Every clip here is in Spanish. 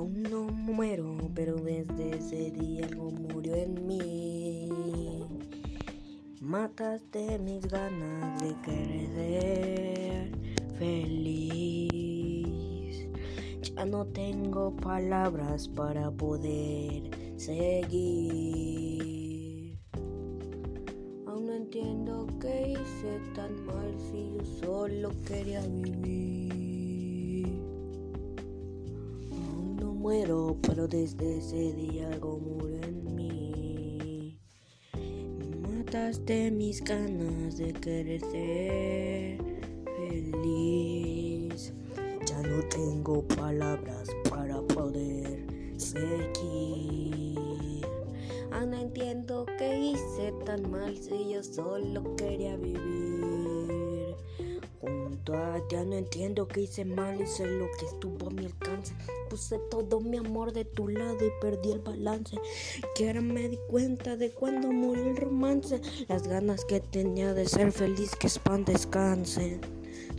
aún no muero, pero desde ese día algo murió en mí. Mataste mis ganas de querer ser feliz. Ya no tengo palabras para poder seguir. Aún no entiendo qué hice tan mal si yo solo quería vivir. Pero desde ese día algo murió en mí. Mataste mis ganas de querer ser feliz. Ya no tengo palabras para poder seguir. Aún no entiendo qué hice tan mal si yo solo quería vivir. Junto a ti no entiendo qué hice mal, hice lo que estuvo a mi alcance. Puse todo mi amor de tu lado y perdí el balance. Que ahora me di cuenta de cuando murió el romance. Las ganas que tenía de ser feliz, que span descanse.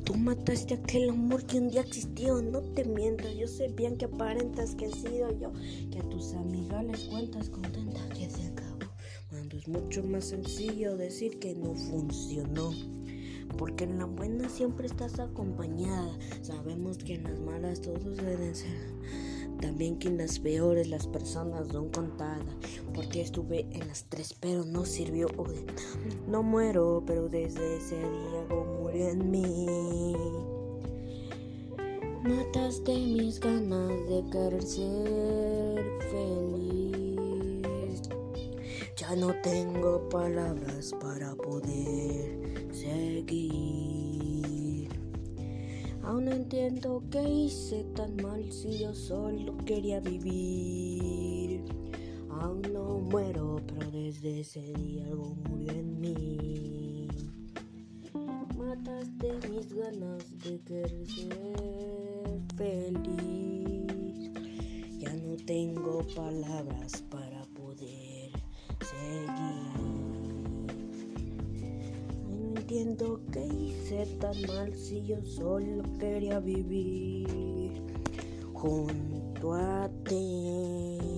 Tú mataste aquel amor que un día existió, no te mientas, yo sé bien que aparentas que he sido yo, que a tus amigas les cuentas contenta que se acabó, cuando es mucho más sencillo decir que no funcionó. Porque en la buena siempre estás acompañada. Sabemos que en las malas todos deben ser. También que en las peores las personas son contadas. Porque estuve en las tres, pero no sirvió. No muero, pero desde ese día algo murió en mí. Mataste mis ganas de querer ser feliz. Ya no tengo palabras para poder seguir. Aún no entiendo qué hice tan mal si yo solo quería vivir. Aún no muero, pero desde ese día algo murió en mí. Mataste mis ganas de querer ser feliz. Ya no tengo palabras para entiendo qué hice tan mal si yo solo quería vivir junto a ti.